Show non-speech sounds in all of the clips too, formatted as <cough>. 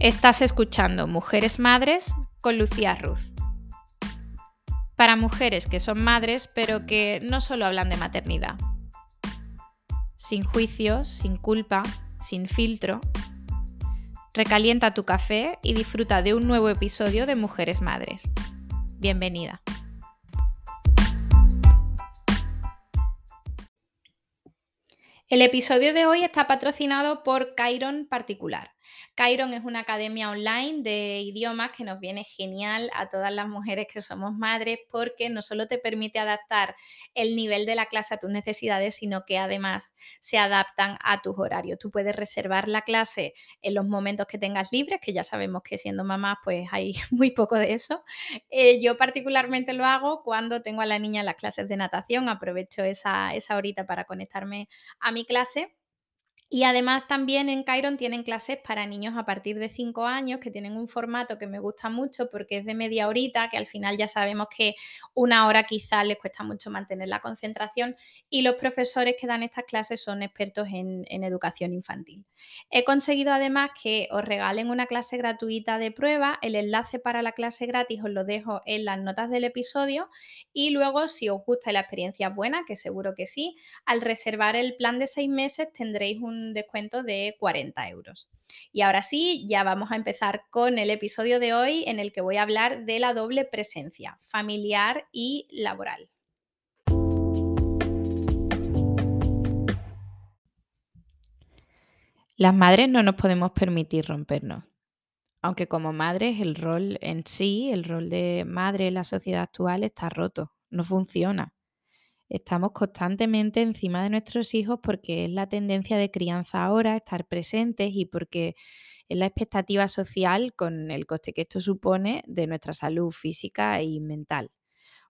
Estás escuchando Mujeres Madres con Lucía Ruz. Para mujeres que son madres, pero que no solo hablan de maternidad. Sin juicios, sin culpa, sin filtro. Recalienta tu café y disfruta de un nuevo episodio de Mujeres Madres. Bienvenida. El episodio de hoy está patrocinado por Chiron Particular. Chiron es una academia online de idiomas que nos viene genial a todas las mujeres que somos madres porque no solo te permite adaptar el nivel de la clase a tus necesidades, sino que además se adaptan a tus horarios. Tú puedes reservar la clase en los momentos que tengas libres, que ya sabemos que siendo mamá pues hay <laughs> muy poco de eso. Eh, yo particularmente lo hago cuando tengo a la niña en las clases de natación, aprovecho esa, esa horita para conectarme a mi clase y además también en Chiron tienen clases para niños a partir de 5 años que tienen un formato que me gusta mucho porque es de media horita, que al final ya sabemos que una hora quizás les cuesta mucho mantener la concentración y los profesores que dan estas clases son expertos en, educación infantil. He conseguido además que os regalen una clase gratuita de prueba, el enlace para la clase gratis os lo dejo en las notas del episodio y luego si os gusta la experiencia buena, que seguro que sí, al reservar el plan de 6 meses tendréis un descuento de 40 euros. Y ahora sí, ya vamos a empezar con el episodio de hoy en el que voy a hablar de la doble presencia, familiar y laboral. Las madres no nos podemos permitir rompernos. Aunque como madres el rol en sí, el rol de madre en la sociedad actual está roto, no funciona. Estamos constantemente encima de nuestros hijos porque es la tendencia de crianza ahora, estar presentes y porque es la expectativa social con el coste que esto supone de nuestra salud física y mental.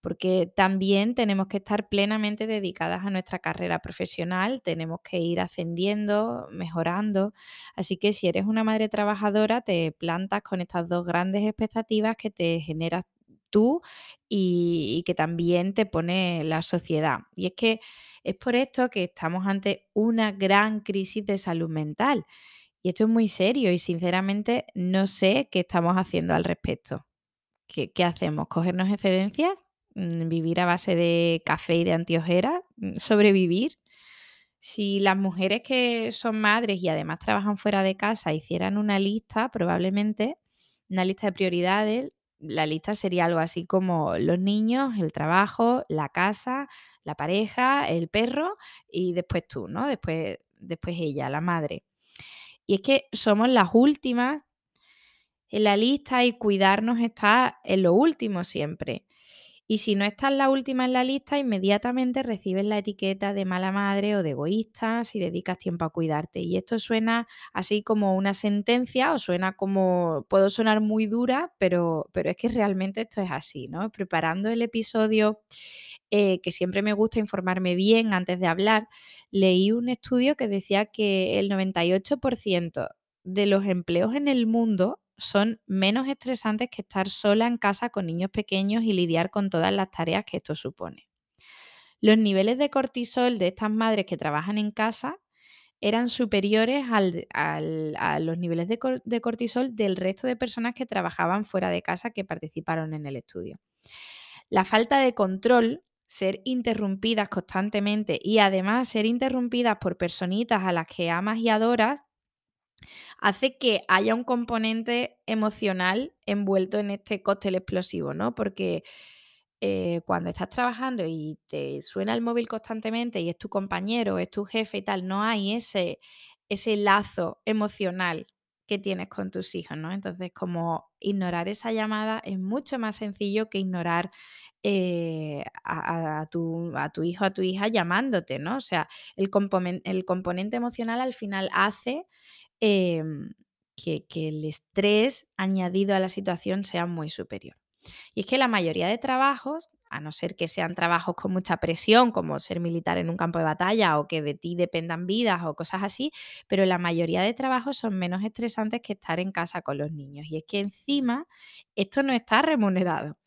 Porque también tenemos que estar plenamente dedicadas a nuestra carrera profesional, tenemos que ir ascendiendo, mejorando. Así que si eres una madre trabajadora, te plantas con estas dos grandes expectativas que te generas tú y, que también te pone la sociedad. Y es que es por esto que estamos ante una gran crisis de salud mental. Y esto es muy serio y sinceramente no sé qué estamos haciendo al respecto. ¿Qué, qué hacemos? ¿Cogernos excedencias? Mm, ¿Vivir a base de café y de antiojeras? Mm, ¿Sobrevivir? Si las mujeres que son madres y además trabajan fuera de casa hicieran una lista, probablemente una lista de prioridades, la lista sería algo así como los niños, el trabajo, la casa, la pareja, el perro y después tú, ¿no? Después, después ella, la madre. Y es que somos las últimas en la lista y cuidarnos está en lo último siempre. Y si no estás la última en la lista, inmediatamente recibes la etiqueta de mala madre o de egoísta si dedicas tiempo a cuidarte. Y esto suena así como una sentencia o suena como, puedo sonar muy dura, pero, pero es que realmente esto es así, ¿no? Preparando el episodio, eh, que siempre me gusta informarme bien antes de hablar, leí un estudio que decía que el 98% de los empleos en el mundo son menos estresantes que estar sola en casa con niños pequeños y lidiar con todas las tareas que esto supone. Los niveles de cortisol de estas madres que trabajan en casa eran superiores a los niveles de, de cortisol del resto de personas que trabajaban fuera de casa que participaron en el estudio. La falta de control, ser interrumpidas constantemente y además ser interrumpidas por personitas a las que amas y adoras, hace que haya un componente emocional envuelto en este cóctel explosivo, ¿no? Porque eh, cuando estás trabajando y te suena el móvil constantemente y es tu compañero, es tu jefe y tal, no hay ese, ese lazo emocional que tienes con tus hijos, ¿no? Entonces, como ignorar esa llamada es mucho más sencillo que ignorar eh, a, tu, a, tu, hijo, a tu hija llamándote, ¿no? O sea, el, el componente emocional al final hace Em, que, el estrés añadido a la situación sea muy superior. Y es que la mayoría de trabajos, a no ser que sean trabajos con mucha presión, como ser militar en un campo de batalla o que de ti dependan vidas o cosas así, pero la mayoría de trabajos son menos estresantes que estar en casa con los niños. Y es que encima esto no está remunerado.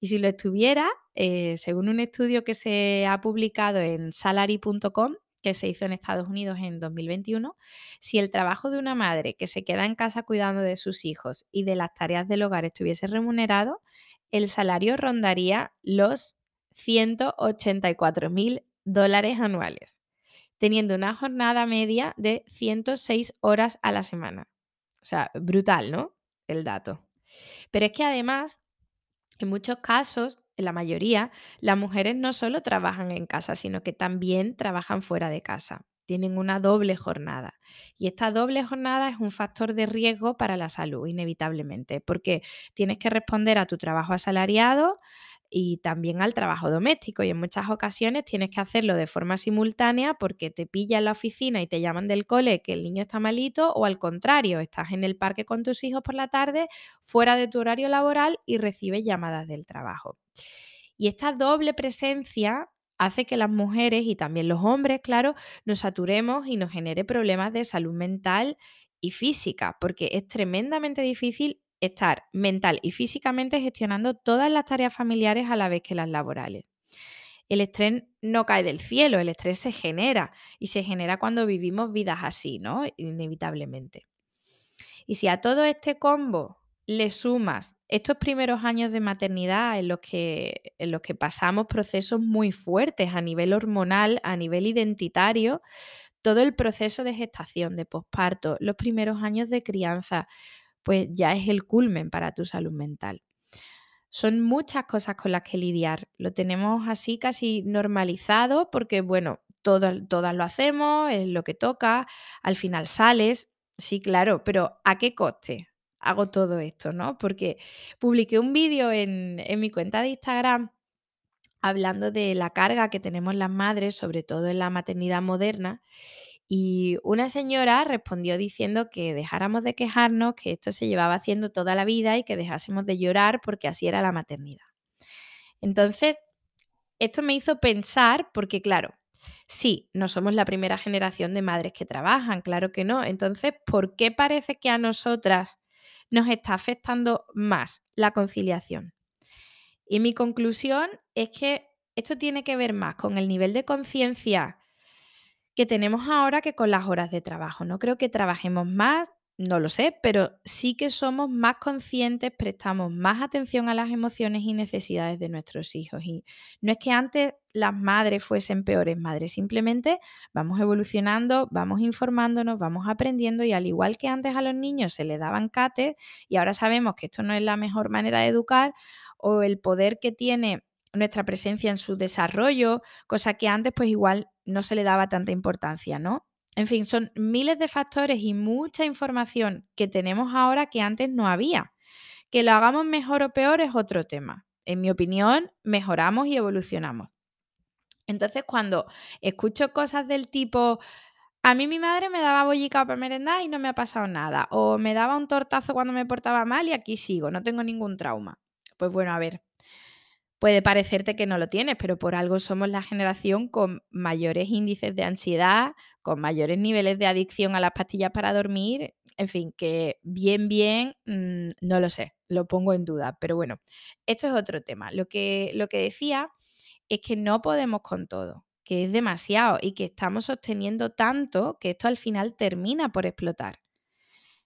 Y si lo estuviera, eh, según un estudio que se ha publicado en salary.com, que se hizo en Estados Unidos en 2021, si el trabajo de una madre que se queda en casa cuidando de sus hijos y de las tareas del hogar estuviese remunerado, el salario rondaría los 184 mil dólares anuales, teniendo una jornada media de 106 horas a la semana. O sea, brutal, ¿no? El dato. Pero es que además, en muchos casos, en la mayoría, las mujeres no solo trabajan en casa, sino que también trabajan fuera de casa. Tienen una doble jornada. Y esta doble jornada es un factor de riesgo para la salud, inevitablemente, porque tienes que responder a tu trabajo asalariado, y también al trabajo doméstico. Y en muchas ocasiones tienes que hacerlo de forma simultánea porque te pilla en la oficina y te llaman del cole que el niño está malito o al contrario, estás en el parque con tus hijos por la tarde, fuera de tu horario laboral y recibes llamadas del trabajo. Y esta doble presencia hace que las mujeres y también los hombres, claro, nos saturemos y nos genere problemas de salud mental y física, porque es tremendamente difícil estar mental y físicamente gestionando todas las tareas familiares a la vez que las laborales. El estrés no cae del cielo, el estrés se genera y se genera cuando vivimos vidas así, ¿no? Inevitablemente. Y si a todo este combo le sumas estos primeros años de maternidad en los que, en los que pasamos procesos muy fuertes a nivel hormonal, a nivel identitario, todo el proceso de gestación, de posparto, los primeros años de crianza, pues ya es el culmen para tu salud mental. Son muchas cosas con las que lidiar. Lo tenemos así casi normalizado porque, bueno, todas, todas lo hacemos, es lo que toca, al final sales, sí, claro, pero ¿a qué coste? Hago todo esto, ¿no? Porque publiqué un vídeo en, en mi cuenta de Instagram hablando de la carga que tenemos las madres, sobre todo en la maternidad moderna, y una señora respondió diciendo que dejáramos de quejarnos, que esto se llevaba haciendo toda la vida y que dejásemos de llorar porque así era la maternidad. Entonces, esto me hizo pensar, porque claro, sí, no somos la primera generación de madres que trabajan, claro que no. Entonces, ¿por qué parece que a nosotras nos está afectando más la conciliación? Y mi conclusión es que esto tiene que ver más con el nivel de conciencia que tenemos ahora que con las horas de trabajo. No creo que trabajemos más, no lo sé, pero sí que somos más conscientes, prestamos más atención a las emociones y necesidades de nuestros hijos. Y no es que antes las madres fuesen peores madres, simplemente vamos evolucionando, vamos informándonos, vamos aprendiendo y al igual que antes a los niños se les daban cates y ahora sabemos que esto no es la mejor manera de educar o el poder que tiene nuestra presencia en su desarrollo, cosa que antes pues igual no se le daba tanta importancia, ¿no? En fin, son miles de factores y mucha información que tenemos ahora que antes no había. Que lo hagamos mejor o peor es otro tema. En mi opinión, mejoramos y evolucionamos. Entonces, cuando escucho cosas del tipo, a mí mi madre me daba bollica para merendar y no me ha pasado nada, o me daba un tortazo cuando me portaba mal y aquí sigo, no tengo ningún trauma. Pues bueno, a ver, Puede parecerte que no lo tienes, pero por algo somos la generación con mayores índices de ansiedad, con mayores niveles de adicción a las pastillas para dormir. En fin, que bien, bien, mm, no lo sé, lo pongo en duda. Pero bueno, esto es otro tema. Lo que, lo que decía es que no podemos con todo, que es demasiado y que estamos sosteniendo tanto que esto al final termina por explotar.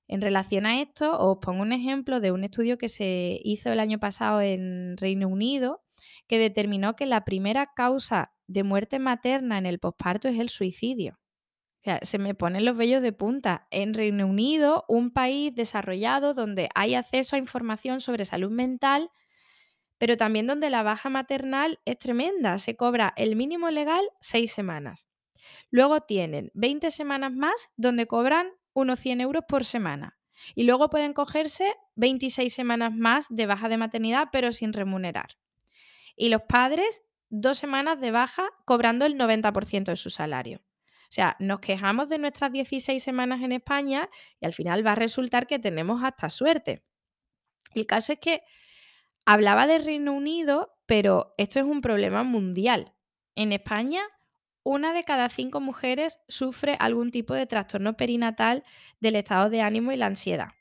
En relación a esto, os pongo un ejemplo de un estudio que se hizo el año pasado en Reino Unido, que determinó que la primera causa de muerte materna en el posparto es el suicidio. O sea, se me ponen los vellos de punta. En Reino Unido, un país desarrollado donde hay acceso a información sobre salud mental, pero también donde la baja maternal es tremenda. Se cobra el mínimo legal seis semanas. Luego tienen 20 semanas más donde cobran unos 100 euros por semana. Y luego pueden cogerse 26 semanas más de baja de maternidad, pero sin remunerar. Y los padres, dos semanas de baja cobrando el 90% de su salario. O sea, nos quejamos de nuestras 16 semanas en España y al final va a resultar que tenemos hasta suerte. El caso es que hablaba de Reino Unido, pero esto es un problema mundial. En España una de cada cinco mujeres sufre algún tipo de trastorno perinatal del estado de ánimo y la ansiedad.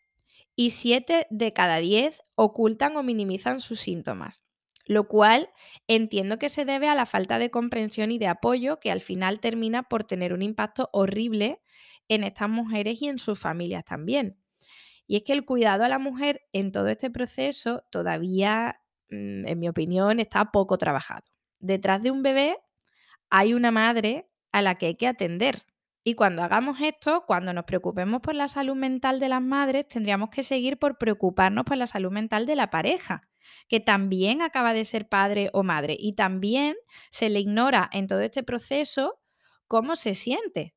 Y siete de cada diez ocultan o minimizan sus síntomas. Lo cual entiendo que se debe a la falta de comprensión y de apoyo que al final termina por tener un impacto horrible en estas mujeres y en sus familias también. Y es que el cuidado a la mujer en todo este proceso todavía, mm, en mi opinión, está poco trabajado. Detrás de un bebé hay una madre a la que hay que atender. Y cuando hagamos esto, cuando nos preocupemos por la salud mental de las madres, tendríamos que seguir por preocuparnos por la salud mental de la pareja, que también acaba de ser padre o madre. Y también se le ignora en todo este proceso cómo se siente.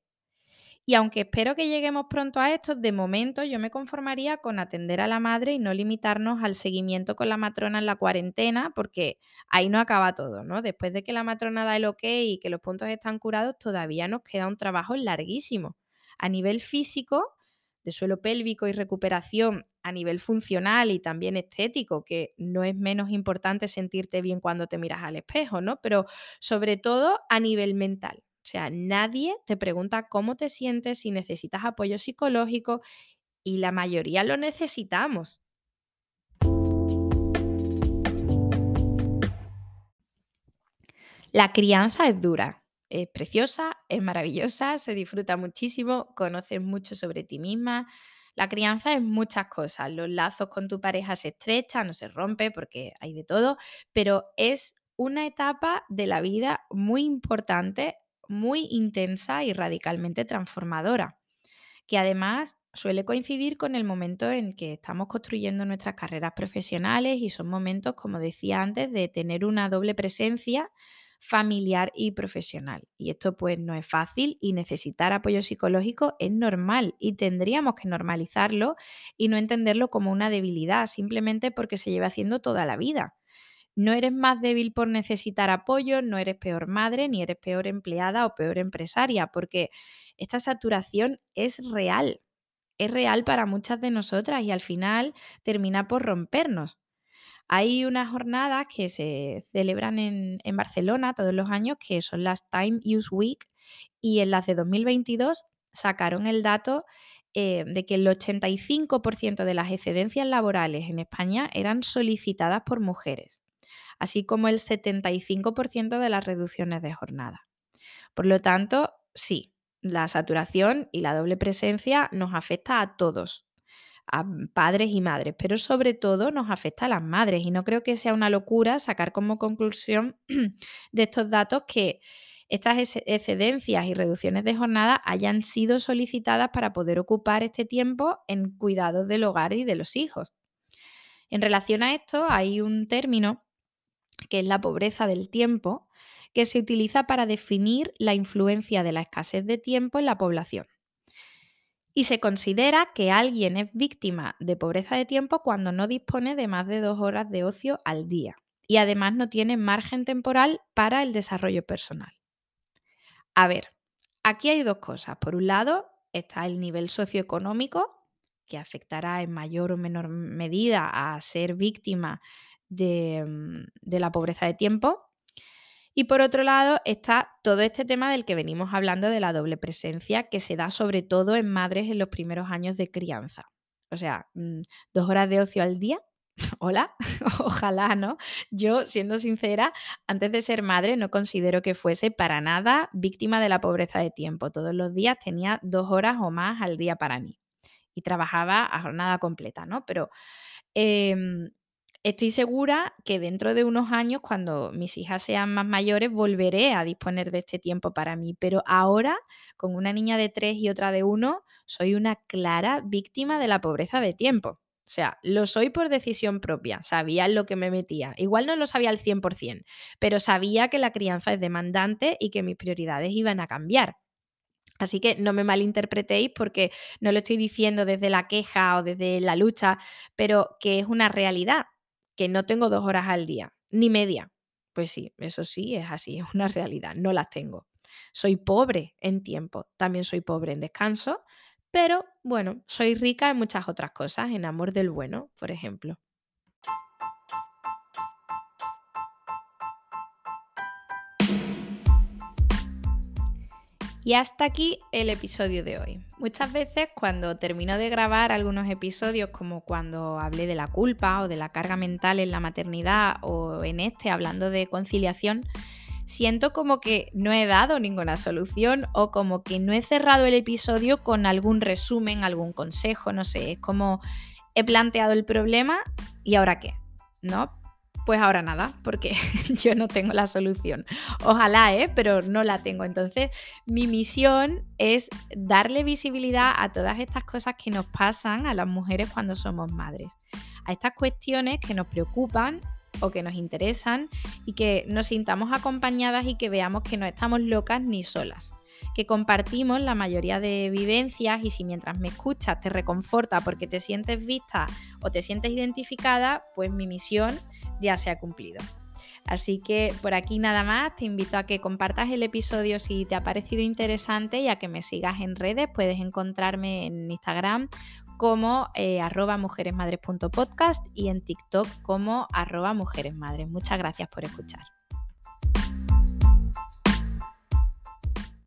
Y aunque espero que lleguemos pronto a esto, de momento yo me conformaría con atender a la madre y no limitarnos al seguimiento con la matrona en la cuarentena, porque ahí no acaba todo, ¿no? Después de que la matrona da el ok y que los puntos están curados, todavía nos queda un trabajo larguísimo. A nivel físico, de suelo pélvico y recuperación, a nivel funcional y también estético, que no es menos importante sentirte bien cuando te miras al espejo, ¿no? Pero sobre todo a nivel mental o sea, nadie te pregunta cómo te sientes, si necesitas apoyo psicológico y la mayoría lo necesitamos. La crianza es dura, es preciosa, es maravillosa, se disfruta muchísimo, conoces mucho sobre ti misma. La crianza es muchas cosas, los lazos con tu pareja se estrechan, no se rompe porque hay de todo, pero es una etapa de la vida muy importante muy intensa y radicalmente transformadora, que además suele coincidir con el momento en que estamos construyendo nuestras carreras profesionales y son momentos, como decía antes, de tener una doble presencia familiar y profesional. Y esto pues no es fácil y necesitar apoyo psicológico es normal y tendríamos que normalizarlo y no entenderlo como una debilidad simplemente porque se lleva haciendo toda la vida. No eres más débil por necesitar apoyo, no eres peor madre, ni eres peor empleada o peor empresaria, porque esta saturación es real, es real para muchas de nosotras y al final termina por rompernos. Hay unas jornadas que se celebran en, Barcelona todos los años, que son las Time Use Week, y en las de 2022 sacaron el dato eh, de que el 85% de las excedencias laborales en España eran solicitadas por mujeres así como el 75% de las reducciones de jornada. Por lo tanto, sí, la saturación y la doble presencia nos afecta a todos, a padres y madres, pero sobre todo nos afecta a las madres y no creo que sea una locura sacar como conclusión <clears throat> de estos datos que estas excedencias y reducciones de jornada hayan sido solicitadas para poder ocupar este tiempo en cuidados del hogar y de los hijos. En relación a esto, hay un término que es la pobreza del tiempo, que se utiliza para definir la influencia de la escasez de tiempo en la población. Y se considera que alguien es víctima de pobreza de tiempo cuando no dispone de más de dos horas de ocio al día y además no tiene margen temporal para el desarrollo personal. A ver, aquí hay dos cosas. Por un lado está el nivel socioeconómico, que afectará en mayor o menor medida a ser víctima Mm, de, la pobreza de tiempo. Y por otro lado está todo este tema del que venimos hablando de la doble presencia, que se da sobre todo en madres en los primeros años de crianza. O sea, mm, dos horas de ocio al día. <laughs> Hola, <laughs> ojalá, ¿no? Yo, siendo sincera, antes de ser madre no considero que fuese para nada víctima de la pobreza de tiempo. Todos los días tenía dos horas o más al día para mí. Y trabajaba a jornada completa, ¿no? Pero em, Estoy segura que dentro de unos años, cuando mis hijas sean más mayores, volveré a disponer de este tiempo para mí. Pero ahora, con una niña de tres y otra de uno, soy una clara víctima de la pobreza de tiempo. O sea, lo soy por decisión propia, sabía lo que me metía. Igual no lo sabía al 100%, pero sabía que la crianza es demandante y que mis prioridades iban a cambiar. Así que no me malinterpretéis porque no lo estoy diciendo desde la queja o desde la lucha, pero que es una realidad que no tengo dos horas al día, ni media. Pues sí, eso sí es así, <laughs> es una realidad, no las tengo. Soy pobre en tiempo, también soy pobre en descanso, pero bueno, soy rica en muchas otras cosas, en amor del bueno, por ejemplo. Y hasta aquí el episodio de hoy. Muchas veces cuando termino de grabar algunos episodios, como cuando hablé de la culpa o de la carga mental en la maternidad o en este hablando de conciliación, siento como que no he dado ninguna solución o como que no he cerrado el episodio con algún resumen, algún consejo, no sé, es como he planteado el problema y ahora qué, ¿no? Pues ahora nada, porque <laughs> yo no tengo la solución. Ojalá, ¿eh? Pero no la tengo. Entonces, mi misión es darle visibilidad a todas estas cosas que nos pasan a las mujeres cuando somos madres. A estas cuestiones que nos preocupan o que nos interesan y que nos sintamos acompañadas y que veamos que no estamos locas ni solas que compartimos la mayoría de vivencias y si mientras me escuchas te reconforta porque te sientes vista o te sientes identificada, pues mi misión ya se ha cumplido. Así que por aquí nada más, te invito a que compartas el episodio si te ha parecido interesante y a que me sigas en redes. Puedes encontrarme en Instagram como eh, arroba mujeresmadres.podcast y en TikTok como arroba mujeresmadres. Muchas gracias por escuchar.